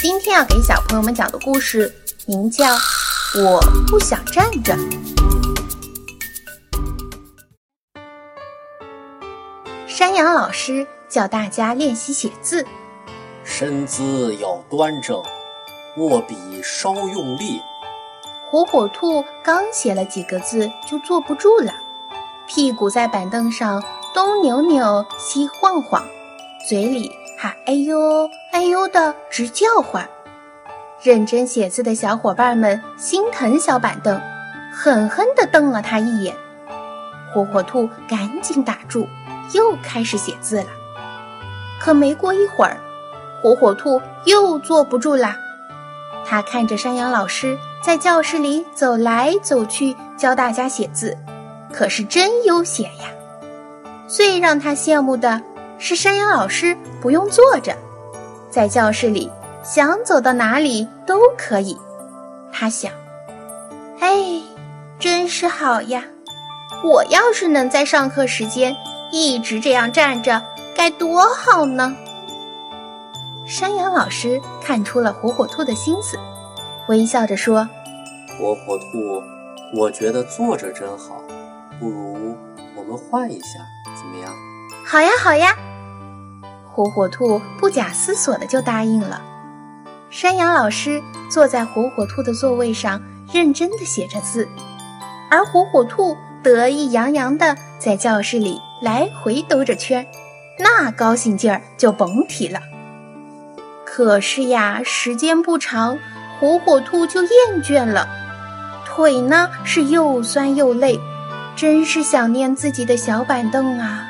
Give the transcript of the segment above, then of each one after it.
今天要给小朋友们讲的故事名叫《我不想站着》。山羊老师教大家练习写字，身姿要端正，握笔稍用力。火火兔刚写了几个字就坐不住了，屁股在板凳上东扭扭西晃晃，嘴里还哎呦哎呦的直叫唤。认真写字的小伙伴们心疼小板凳，狠狠地瞪了他一眼。火火兔赶紧打住。又开始写字了，可没过一会儿，火火兔又坐不住啦。他看着山羊老师在教室里走来走去，教大家写字，可是真悠闲呀。最让他羡慕的是，山羊老师不用坐着，在教室里想走到哪里都可以。他想：“哎，真是好呀！我要是能在上课时间……”一直这样站着该多好呢！山羊老师看出了火火兔的心思，微笑着说：“火火兔，我觉得坐着真好，不如我们换一下，怎么样？”“好呀，好呀！”火火兔不假思索的就答应了。山羊老师坐在火火兔的座位上，认真的写着字，而火火兔得意洋洋的在教室里。来回兜着圈，那高兴劲儿就甭提了。可是呀，时间不长，火火兔就厌倦了，腿呢是又酸又累，真是想念自己的小板凳啊。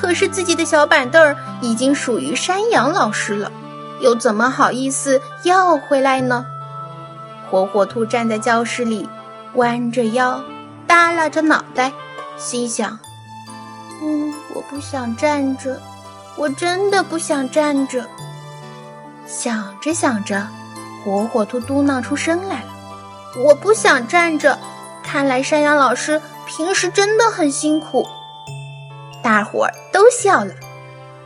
可是自己的小板凳儿已经属于山羊老师了，又怎么好意思要回来呢？火火兔站在教室里，弯着腰，耷拉着脑袋，心想。嗯，我不想站着，我真的不想站着。想着想着，火火兔嘟囔出声来：“我不想站着。”看来山羊老师平时真的很辛苦。大伙儿都笑了。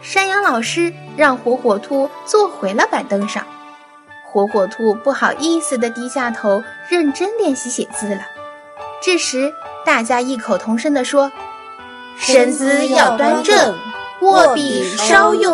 山羊老师让火火兔坐回了板凳上，火火兔不好意思地低下头，认真练习写字了。这时，大家异口同声地说。身姿要端正，握笔稍用力。